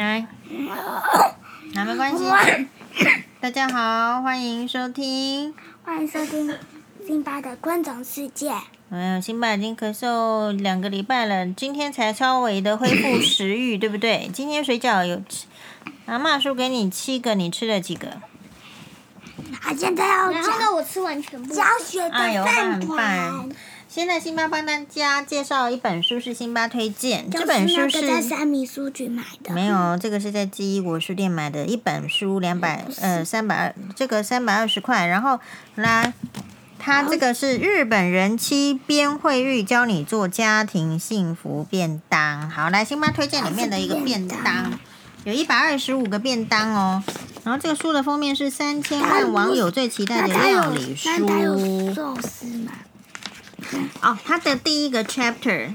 来，那没关系。大家好，欢迎收听，欢迎收听辛巴的昆虫世界。哎呦，辛巴已经咳嗽两个礼拜了，今天才稍微的恢复食欲，对不对？今天水饺有吃，阿妈说给你七个，你吃了几个？啊现在要然后呢，我吃完全部。教学的饭团。现在辛巴帮大家介绍一本书，是辛巴推荐。这本书是在三米书局买的。没有，这个是在记忆国书店买的一本书，两百呃三百二，这个三百二十块。然后来，它这个是日本人妻边惠玉教你做家庭幸福便当。好，来辛巴推荐里面的一个便当，有一百二十五个便当哦。然后这个书的封面是三千万网友最期待的料理书。那它有寿司吗？哦，它的第一个 chapter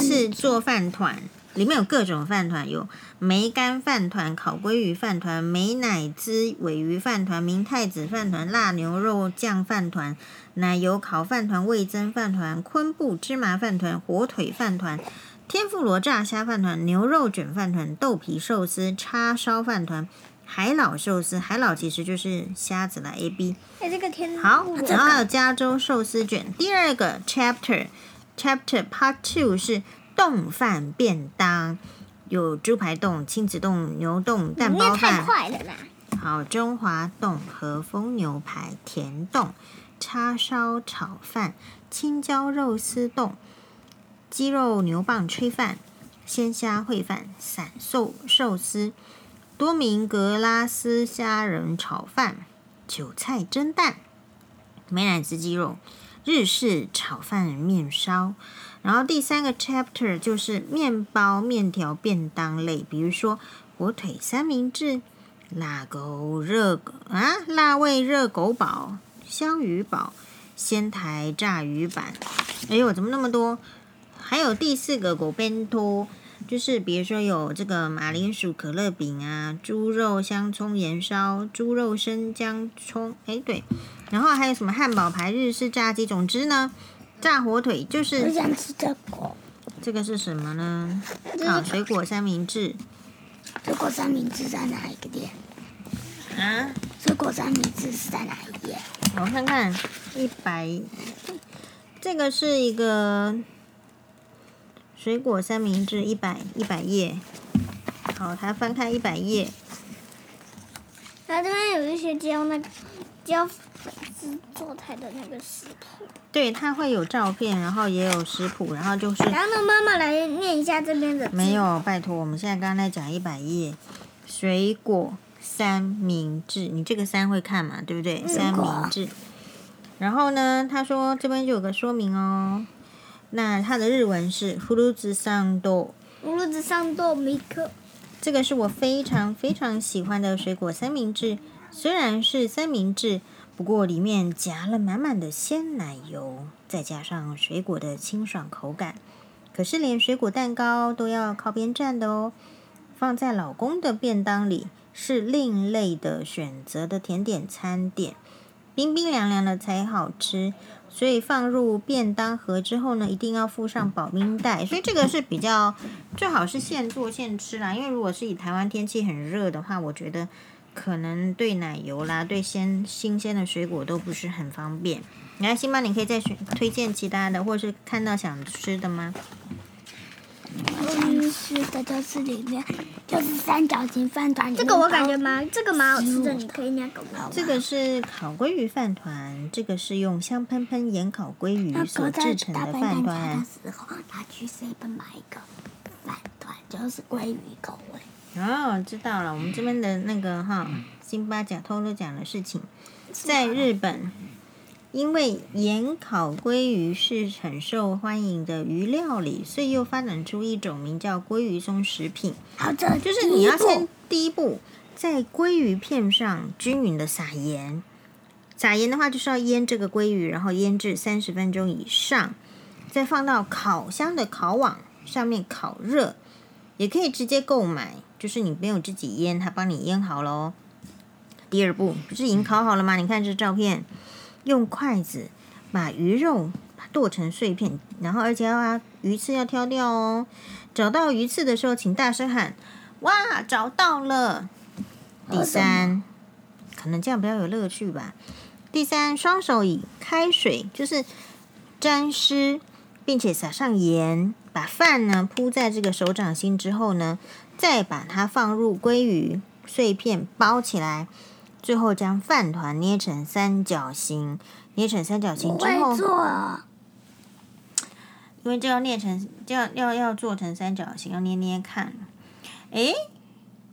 是做饭团，里面有各种饭团，有梅干饭团、烤鲑鱼饭团、美乃滋尾鱼饭团、明太子饭团、辣牛肉酱饭团、奶油烤饭团、味增饭团、昆布芝麻饭团、火腿饭团、天妇罗炸虾饭团、牛肉卷饭团、豆皮寿司、叉烧饭团。海老寿司，海老其实就是虾子啦。A B，哎，这个天好，然后还有加州寿司卷。第二个 chapter，chapter part two 是冻饭便当，有猪排冻、亲子冻、牛冻、蛋包饭。太快了啦！好，中华冻、和风牛排、甜冻、叉烧炒饭、青椒肉丝冻、鸡肉牛蒡炊饭、鲜虾烩饭、散寿寿司。多明格拉斯虾仁炒饭、韭菜蒸蛋、美乃滋鸡肉、日式炒饭面烧，然后第三个 chapter 就是面包面条便当类，比如说火腿三明治、辣狗热啊辣味热狗堡、香鱼堡、仙台炸鱼板。哎呦，怎么那么多？还有第四个狗边托。就是比如说有这个马铃薯可乐饼啊，猪肉香葱盐烧，猪肉生姜葱，哎对，然后还有什么汉堡排、日式炸鸡，总之呢，炸火腿就是。我想吃这个。这个是什么呢？啊，水果三明治。水果三明治在哪一个店？啊？水果三明治是在哪一页？我看看，一百，这个是一个。水果三明治一百一百页，好，他翻开一百页。他这边有一些教那个教粉丝做菜的那个食谱。对，他会有照片，然后也有食谱，然后就是。然后呢，妈妈来念一下这边的。没有，拜托，我们现在刚刚在讲一百页水果三明治，你这个三会看嘛？对不对？三明治。然后呢，他说这边就有个说明哦。那它的日文是フルーツサンド，フルーツサンドミ克。这个是我非常非常喜欢的水果三明治，虽然是三明治，不过里面夹了满满的鲜奶油，再加上水果的清爽口感。可是连水果蛋糕都要靠边站的哦，放在老公的便当里是另类的选择的甜点餐点，冰冰凉凉的才好吃。 所以放入便当盒之后呢，一定要附上保冰袋。所以这个是比较最好是现做现吃啦。因为如果是以台湾天气很热的话，我觉得可能对奶油啦、对鲜新鲜的水果都不是很方便。来，星巴，你可以再选推荐其他的，或是看到想吃的吗？嗯，是的，就是里面就是三角形饭团。这个我感觉蛮，这个蛮好吃的，你可以那个吗？这个是烤鲑鱼饭团，这个是用香喷喷盐烤鲑鱼所制成的饭团。的时候，他去 seven 买一个饭团，就是鲑鱼口味。哦，知道了，我们这边的那个哈，辛巴讲偷偷讲的事情，在日本。因为盐烤鲑鱼是很受欢迎的鱼料理，所以又发展出一种名叫鲑鱼松食品。好的，就是你要先第一步，在鲑鱼片上均匀的撒盐。撒盐的话，就是要腌这个鲑鱼，然后腌制三十分钟以上，再放到烤箱的烤网上面烤热。也可以直接购买，就是你没有自己腌，他帮你腌好了哦。第二步不是已经烤好了吗？你看这照片。用筷子把鱼肉剁成碎片，然后而且要把鱼刺要挑掉哦。找到鱼刺的时候，请大声喊：“哇，找到了。第三，可能这样比较有乐趣吧。第三，双手以开水就是沾湿，并且撒上盐，把饭呢铺在这个手掌心之后呢，再把它放入鲑鱼碎片包起来，最后将饭团捏成三角形，捏成三角形之后，因为就要捏成，就要要要做成三角形，要捏捏看，诶。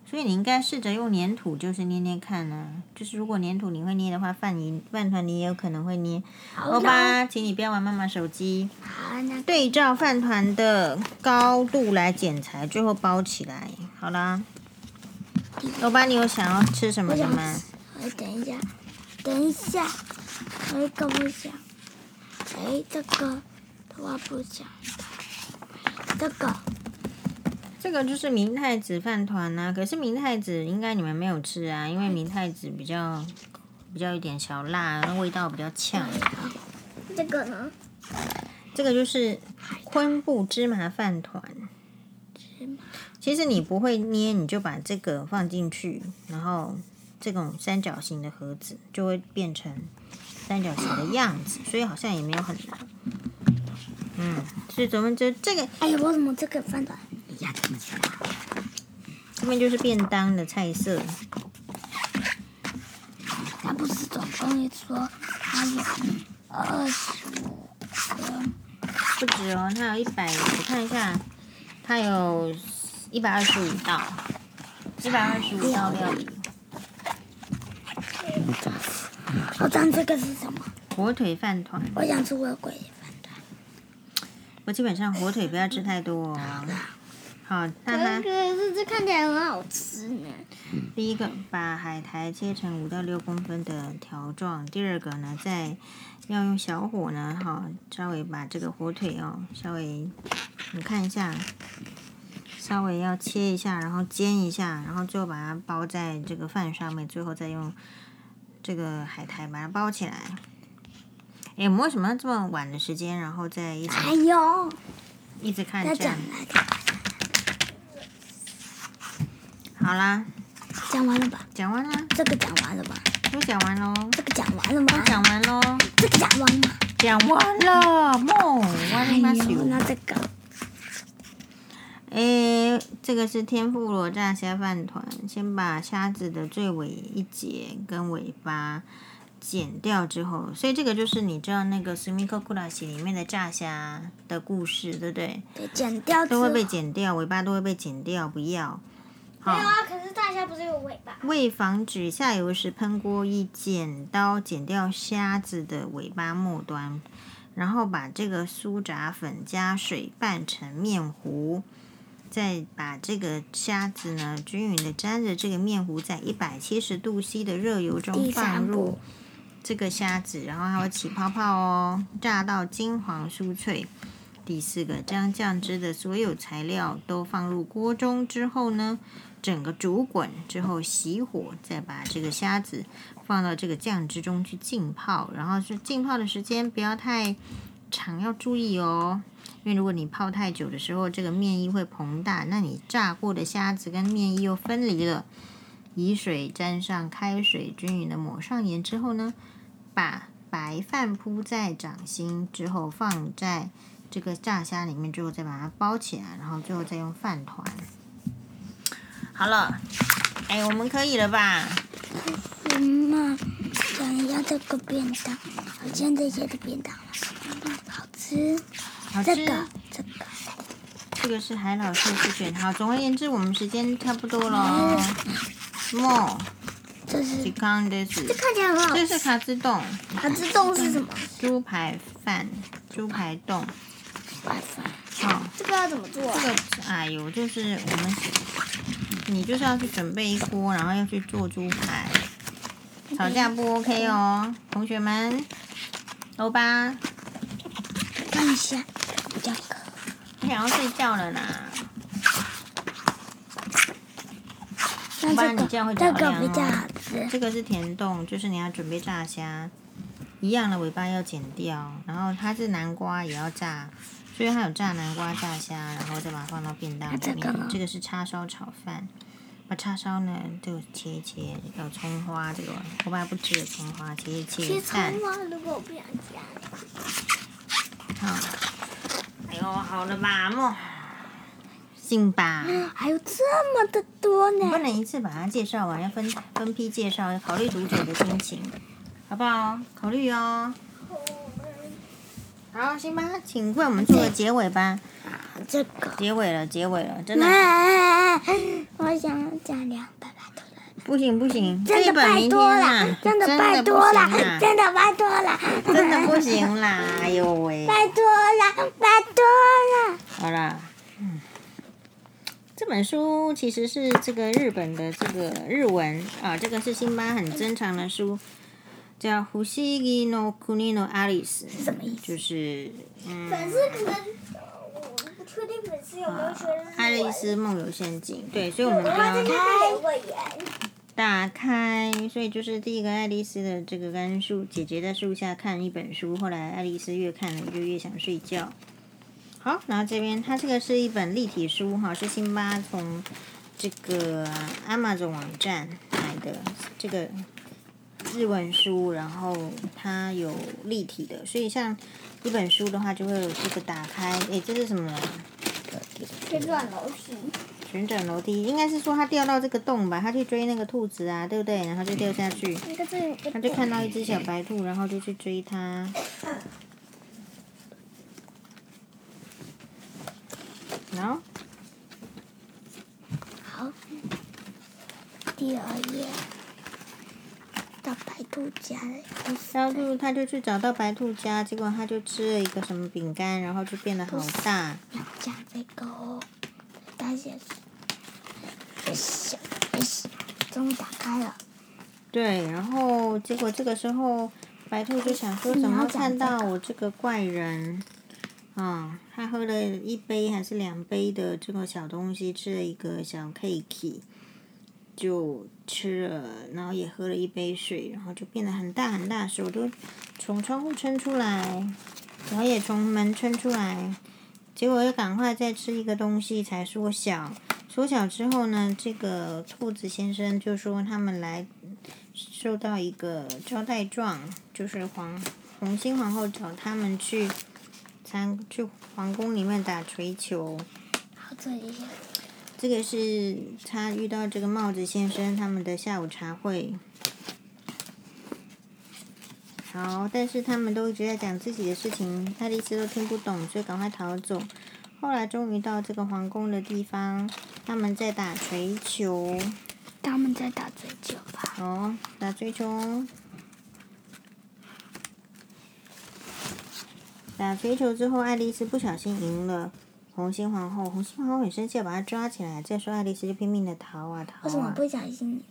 所以你应该试着用粘土，就是捏捏看呢、啊。就是如果粘土你会捏的话，饭泥饭团你也有可能会捏。欧巴，请你不要玩妈妈手机。好，那对照饭团的高度来剪裁，最后包起来。好啦，欧巴，你有想要吃什么的吗？我等一下，等一下，我一个不想。哎，这个我不想。这个。这个就是明太子饭团呐，可是明太子应该你们没有吃啊，因为明太子比较比较有点小辣，味道比较呛。这个呢？这个就是昆布芝麻饭团。其实你不会捏，你就把这个放进去，然后这种三角形的盒子就会变成三角形的样子，所以好像也没有很难。嗯，所以咱们就这个。哎呀，我怎么这个饭团？这边就是便当的菜色。他不是总共说他有二十五个？不止哦，他有一百，我看一下，他有一百二十五道，一百二十五道料理。我讲这个是什么？火腿饭团。我想吃火腿饭团。我基本上火腿不要吃太多哦。好，哈哈。可是这看起来很好吃呢。第一个，把海苔切成五到六公分的条状。第二个呢，再要用小火呢，哈，稍微把这个火腿哦，稍微你看一下，稍微要切一下，然后煎一下，然后最后把它包在这个饭上面，最后再用这个海苔把它包起来。哎，我们为什么要这么晚的时间，然后再一直还有一直看这样？好啦，讲完了吧？讲完了。这个讲完了吧？都讲完喽。这个讲完了吗？都讲完喽。这个讲完了吗？讲完了，梦，完了那这个，诶，这个是天妇罗炸虾饭团。先把虾子的最尾一节跟尾巴剪掉之后，所以这个就是你知道那个《すみっコくらし》里面的炸虾的故事，对不对？对，剪掉都会被剪掉，尾巴都会被剪掉，不要。没有啊，可是大虾不是有尾巴？为防止下油时喷锅，以剪刀剪掉虾子的尾巴末端，然后把这个苏打粉加水拌成面糊， 再把这个虾子呢均匀的沾着这个面糊，在一百七十度 C 的热油中放入这个虾子，然后它会起泡泡哦，炸到金黄酥脆。第四个，将酱汁的所有材料都放入锅中之后呢，整个煮滚之后熄火，再把这个虾子放到这个酱汁中去浸泡，然后是浸泡的时间不要太长，要注意哦，因为如果你泡太久的时候，这个面衣会膨大，那你炸过的虾子跟面衣又分离了。以水沾上开水，均匀的抹上盐之后呢，把白饭铺在掌心之后，放在这个炸虾里面，之后再把它包起来，然后最后再用饭团。好了，哎，我们可以了吧？嗯嘛，讲一下这个便当，我现在写的便当了，好吃。好吃。这个，这个，这个是海老寿司卷。好，总而言之，我们时间差不多了。莫，这是。这看起来很好吃。这是卡兹冻。卡兹冻是什么？猪排饭，猪排冻。好。这个要怎么做？这个，哎呦，就是我们。你就是要去准备一锅，然后要去做猪排。吵架不 OK 哦，同学们，欧巴。看一下，比较渴。你想要睡觉了啦。欧巴，你这样会着凉哦。这个是甜冻，就是你要准备炸虾，一样的尾巴要剪掉，然后它是南瓜也要炸。所以它有炸南瓜、炸虾，然后再把它放到便当里面。这个是叉烧炒饭。把叉烧呢就切一切，有葱花这个我爸不吃的葱花，切一切。切葱花，如果我不想加。好，哎呦，好了吧，莫，行吧。还有这么的多呢。不能一次把它介绍完，要分分批介绍，要考虑读者的心情，好不好？考虑哦。好，行吧，请为我们做个结尾吧。这个。结尾了，结尾了，真的。我想讲两本。不行不行，真的拜托了，真的拜托了，真的拜托了，真的不行啦！哎呦喂！拜托了，拜托了。好啦，嗯，这本书其实是这个日本的这个日文啊，这个是辛巴很珍藏的书。叫《不思议の国のアリス》是什么意思？就是嗯。粉丝可能我不确定粉丝有没有学日文。爱丽丝梦游仙境，对，所以我们就要 打开。所以就是第一个爱丽丝的这个跟树姐姐在树下看一本书，后来爱丽丝越看了就越想睡觉。好，然后这边它这个是一本立体书哈，是辛巴从这个 Amazon 网站买的这个。日文书，然后它有立体的，所以像一本书的话，就会有这个打开。诶，这是什么？旋转楼梯。旋转楼梯，应该是说他掉到这个洞吧？他去追那个兔子啊，对不对？然后就掉下去。他就看到一只小白兔，然后就去追它。然后。好。第二页。到白兔家了，然后他就去找到白兔家，结果他就吃了一个什么饼干，然后就变得好大。要讲这个哦，大些是，是，是，终于打开了。对，然后结果这个时候，白兔就想说，怎么看到我这个怪人？啊，他喝了一杯还是两杯的这个小东西，吃了一个小 cake。就吃了，然后也喝了一杯水，然后就变得很大很大，手都从窗户撑出来，然后也从门撑出来，结果又赶快再吃一个东西才缩小。缩小之后呢，这个兔子先生就说他们来收到一个招待状，就是皇红心皇后找他们去参去皇宫里面打槌球。好，这一下。这个是他遇到这个帽子先生他们的下午茶会。好，但是他们都一直在讲自己的事情，爱丽丝都听不懂，所以赶快逃走。后来终于到这个皇宫的地方，他们在打槌球。他们在打槌球吧？哦，打槌球。打槌球之后，爱丽丝不小心赢了。红心皇后，红心皇后很生气，把她抓起来。这时候爱丽丝就拼命的逃啊逃啊。为什么不小心？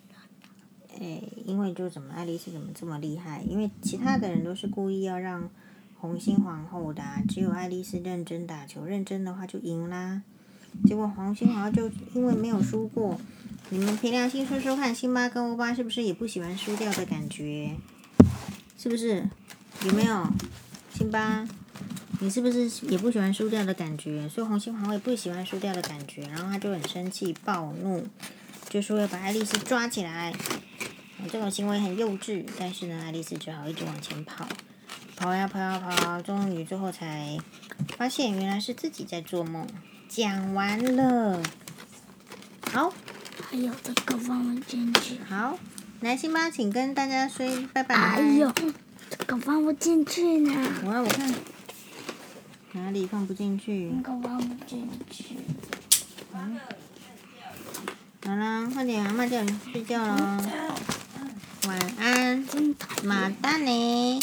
哎，因为就怎么爱丽丝怎么这么厉害？因为其他的人都是故意要让红心皇后的，只有爱丽丝认真打球，认真的话就赢啦。结果红心皇后就因为没有输过，你们凭良心说说看，辛巴跟欧巴是不是也不喜欢输掉的感觉？是不是？有没有？辛巴？你是不是也不喜欢输掉的感觉？所以红心皇后也不喜欢输掉的感觉，然后他就很生气、暴怒，就说要把爱丽丝抓起来。这种行为很幼稚，但是呢，爱丽丝只好一直往前跑，跑呀跑呀跑，终于最后才发现原来是自己在做梦。讲完了，好，还有这个放不进去。好，来，辛巴，请跟大家说拜拜。哎呦，这个放不进去呢。我让，我看。哪里放不进去？那个放不进去。嗯。好了，快点，妈妈叫你睡觉了。晚安，马丹尼。